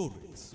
Torres.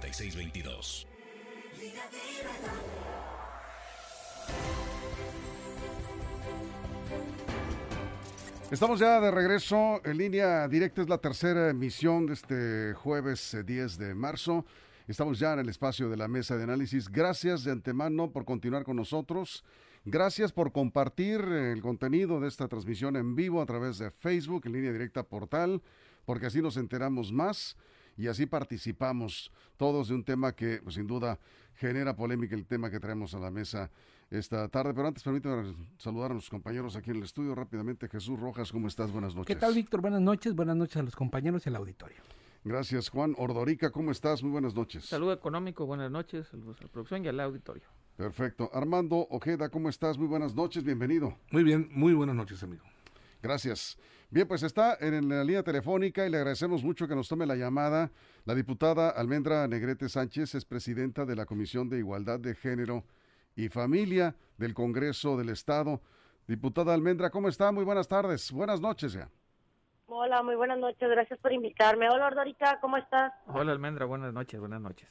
6622. Estamos ya de regreso en línea directa, es la tercera emisión de este jueves 10 eh, de marzo. Estamos ya en el espacio de la mesa de análisis. Gracias de antemano por continuar con nosotros. Gracias por compartir el contenido de esta transmisión en vivo a través de Facebook, en línea directa portal, porque así nos enteramos más y así participamos todos de un tema que pues, sin duda genera polémica el tema que traemos a la mesa esta tarde. Pero antes permítame saludar a los compañeros aquí en el estudio rápidamente. Jesús Rojas, ¿cómo estás? Buenas noches. ¿Qué tal, Víctor? Buenas noches. Buenas noches a los compañeros y al auditorio. Gracias, Juan. Ordorica, ¿cómo estás? Muy buenas noches. Saludo económico, buenas noches a la producción y al auditorio. Perfecto. Armando Ojeda, ¿cómo estás? Muy buenas noches, bienvenido. Muy bien, muy buenas noches, amigo. Gracias. Bien, pues está en la línea telefónica y le agradecemos mucho que nos tome la llamada. La diputada Almendra Negrete Sánchez es presidenta de la Comisión de Igualdad de Género y Familia del Congreso del Estado. Diputada Almendra, ¿cómo está? Muy buenas tardes. Buenas noches ya. Hola, muy buenas noches. Gracias por invitarme. Hola, Ordorita, ¿cómo estás? Hola, Almendra. Buenas noches, buenas noches.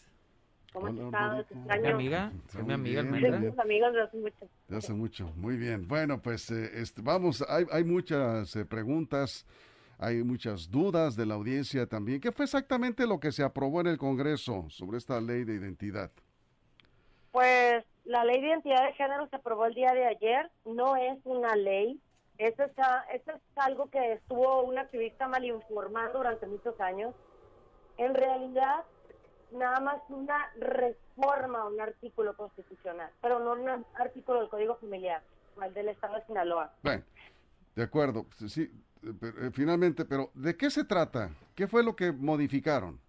¿Cómo estás? ¿Mi amiga? mi amiga? Somos amigos de hace mucho. De hace mucho, muy bien. Bueno, pues eh, este, vamos, hay, hay muchas eh, preguntas, hay muchas dudas de la audiencia también. ¿Qué fue exactamente lo que se aprobó en el Congreso sobre esta ley de identidad? Pues la ley de identidad de género se aprobó el día de ayer, no es una ley, eso es, eso es algo que estuvo un activista mal informado durante muchos años. En realidad nada más una reforma a un artículo constitucional, pero no un artículo del Código Familiar, el del Estado de Sinaloa. Bueno, de acuerdo, sí, eh, finalmente, pero ¿de qué se trata? ¿Qué fue lo que modificaron?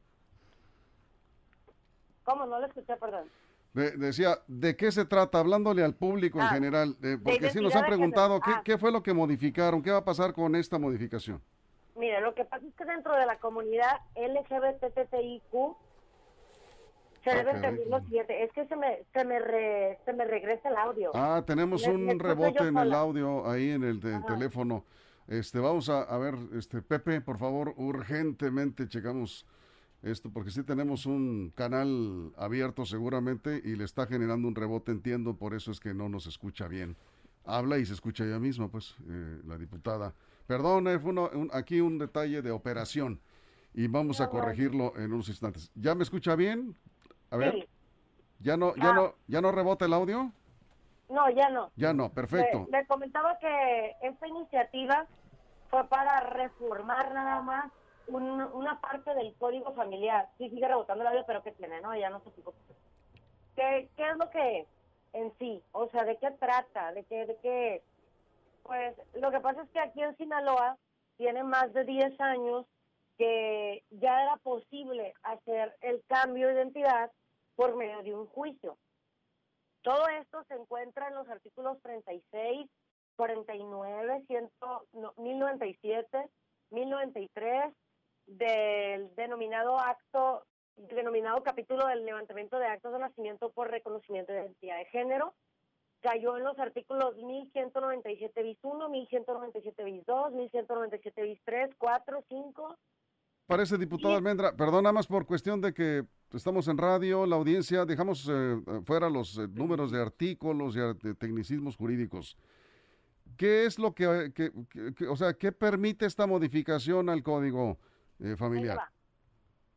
¿Cómo? No lo escuché, perdón. decía, ¿de qué se trata? Hablándole al público en ah, general, eh, porque si nos han preguntado, ¿qué, ah. ¿qué fue lo que modificaron? ¿Qué va a pasar con esta modificación? Mira, lo que pasa es que dentro de la comunidad LGBTTIQ se debe entender lo siguiente, es que se me, se me, se me regresa el audio. Ah, tenemos un rebote en el audio ahí en el, teléfono. Este, vamos a, a, ver, este, Pepe, por favor, urgentemente checamos esto, porque sí tenemos un canal abierto seguramente y le está generando un rebote, entiendo, por eso es que no nos escucha bien. Habla y se escucha ella misma, pues, eh, la diputada. Perdón, eh, fue aquí un detalle de operación y vamos a corregirlo en unos instantes. ¿Ya me escucha bien? A ver. ¿Ya no, ya, ah. no, ¿Ya no rebota el audio? No, ya no. Ya no, perfecto. Le, comentaba que esta iniciativa fue para reformar nada más una parte del código familiar. Sí, sigue rebotando el audio, pero ¿qué tiene? No, ya no se preocupe. ¿Qué, ¿Qué es lo que en sí? O sea, ¿de qué trata? ¿De qué, de qué? Pues lo que pasa es que aquí en Sinaloa tiene más de 10 años que ya era posible hacer el cambio de identidad por medio de un juicio. Todo esto se encuentra en los artículos 36, 49, 100, 1097, 1093 del denominado acto, denominado capítulo del levantamiento de actos de nacimiento por reconocimiento de identidad de género. Cayó en los artículos 1197 bis 1, 1197 bis 2, 1197 bis 3, 4, 5, Parece, diputado Almendra, perdón, nada más por cuestión de que estamos en radio, la audiencia, dejamos eh, fuera los eh, números de artículos y de tecnicismos jurídicos. ¿Qué es lo que, o sea, qué permite esta modificación al código eh, familiar?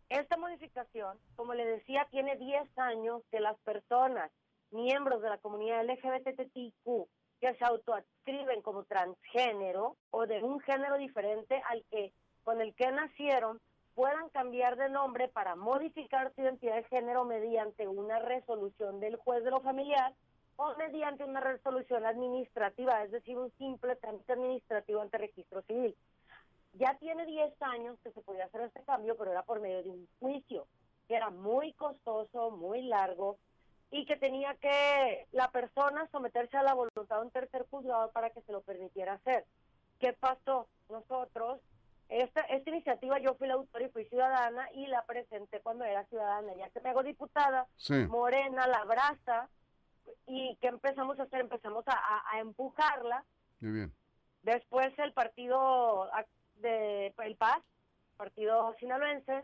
Esta modificación, como le decía, tiene 10 años que las personas, miembros de la comunidad LGBTQ, que se autoadscriben como transgénero o de un género diferente al que con el que nacieron puedan cambiar de nombre para modificar su identidad de género mediante una resolución del juez de lo familiar o mediante una resolución administrativa, es decir, un simple trámite administrativo ante registro civil. ya tiene 10 años que se podía hacer este cambio, pero era por medio de un juicio, que era muy costoso, muy largo, y que tenía que la persona someterse a la voluntad de un tercer juzgado para que se lo permitiera hacer. ¿Qué pasó? Nosotros, esta, esta iniciativa yo fui la autora y fui ciudadana y la presenté cuando era ciudadana. Ya que me hago diputada, Sí. Morena la abraza y ¿qué empezamos a hacer? Empezamos a, a- a empujarla. Muy bien. Después el partido de el PAS, partido sinaloense,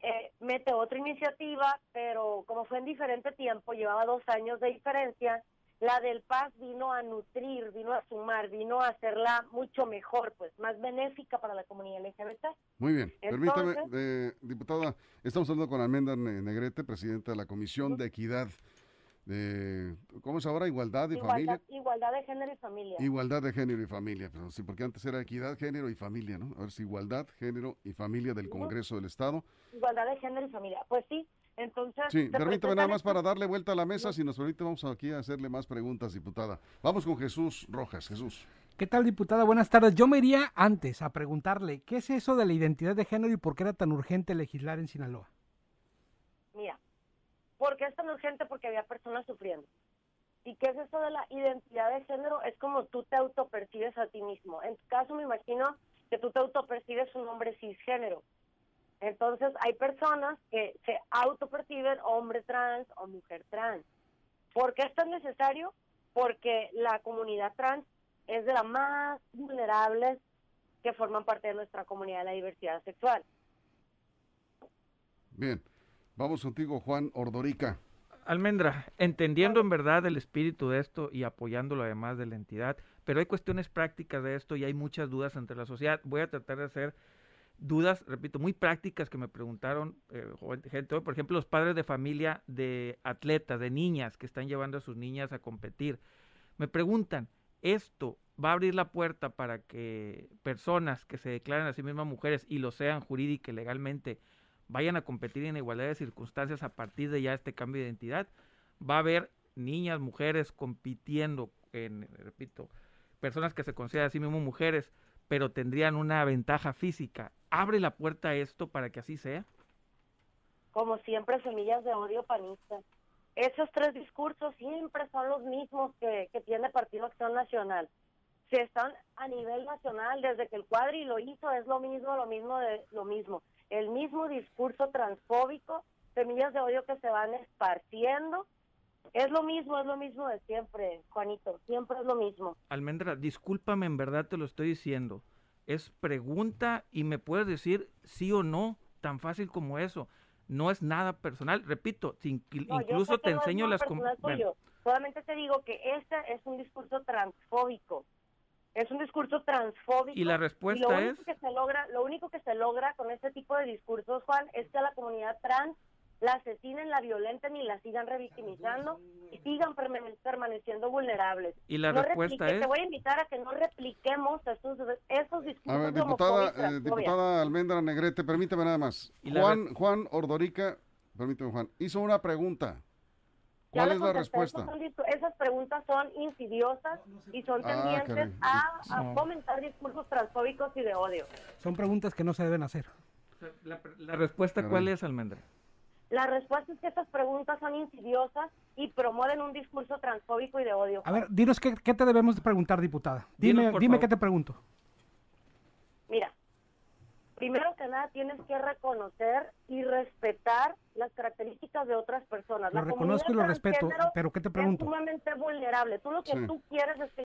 eh, mete otra iniciativa, pero como fue en diferente tiempo, llevaba dos años de diferencia, la del PAS vino a nutrir, vino a sumar, vino a hacerla mucho mejor, pues más benéfica para la comunidad LGBT. Muy bien. Permítame, Entonces- eh, diputada, estamos hablando con Almendra Ne- Negrete, presidenta de la Comisión de Equidad de, ¿cómo es ahora? Igualdad y Familia. Igualdad, igualdad de género y familia. Igualdad de género y familia, pero sí, porque antes era equidad, género y familia, ¿no? Ahora es igualdad, género y familia del Congreso del Estado. Igualdad de género y familia. Pues sí, entonces... Sí, permítame nada más para darle vuelta a la mesa, si nos permite, vamos aquí a hacerle más preguntas, diputada. Vamos con Jesús Rojas, Jesús. ¿Qué tal, diputada? Buenas tardes. Yo me iría antes a preguntarle, ¿qué es eso de la identidad de género y por qué era tan urgente legislar en Sinaloa? Mira, ¿por qué es tan urgente? Porque había personas sufriendo. ¿Y qué es eso de la identidad de género? Es como tú te autopercibes a ti mismo. En tu caso, me imagino que tú te autopercibes un hombre cisgénero. Entonces, hay personas que se autoperciben hombre trans o mujer trans. ¿Por qué es tan necesario? Porque la comunidad trans es de las más vulnerables que forman parte de nuestra comunidad de la diversidad sexual. Bien, vamos contigo, Juan Ordorica. Almendra, entendiendo en verdad el espíritu de esto y apoyándolo además de la entidad, pero hay cuestiones prácticas de esto y hay muchas dudas entre la sociedad. Voy a tratar de hacer dudas, repito, muy prácticas que me preguntaron eh, gente, por ejemplo, los padres de familia de atletas, de niñas que están llevando a sus niñas a competir. Me preguntan, ¿esto va a abrir la puerta para que personas que se declaren a sí mismas mujeres y lo sean jurídica y legalmente vayan a competir en igualdad de circunstancias a partir de ya este cambio de identidad? Va a haber niñas, mujeres compitiendo en, repito, personas que se consideran a sí mismas mujeres, pero tendrían una ventaja física. ¿Abre la puerta a esto para que así sea? como siempre, semillas de odio panistas. Esos tres discursos siempre son los mismos que, que tiene Partido Acción Nacional. Se están a nivel nacional, desde que el cuadri lo hizo, es lo mismo, lo mismo, de, lo mismo. El mismo discurso transfóbico, semillas de odio que se van esparciendo. Es lo mismo, es lo mismo de siempre, Juanito, siempre es lo mismo. Almendra, discúlpame, en verdad te lo estoy diciendo. Es pregunta y me puedes decir sí o no, tan fácil como eso. No es nada personal. Repito, No, incluso te no enseño las... bueno, tuyo. Solamente te digo que este es un discurso transfóbico. Es un discurso transfóbico. Y la lo respuesta único es... que se logra, lo único que se logra con este tipo de discursos, Juan, es que a la comunidad trans la asesinen, la violenten y la sigan revictimizando y sigan permane- permaneciendo vulnerables. Y la No respuesta replique- es... Te voy a invitar a que no repliquemos esos, esos discursos A ver, diputada, eh, diputada Almendra Negrete, permítame nada más. Y Juan, Juan Ordorica, permíteme Juan, hizo una pregunta. ¿Cuál es la respuesta? esas preguntas son insidiosas y son Ah, tendientes a, a No. fomentar discursos transfóbicos y de odio. Son preguntas que no se deben hacer. La, la respuesta Caray. cuál es, Almendra? La respuesta es que estas preguntas son insidiosas y promueven un discurso transfóbico y de odio. A ver, dinos qué, qué te debemos de preguntar, diputada. Dime, Dinos, dime favor. qué te pregunto. Mira, primero que nada tienes que reconocer y respetar las características de otras personas. Lo La reconozco y lo respeto, pero ¿qué te Es pregunto? sumamente vulnerable. Tú lo que Sí. tú quieres es que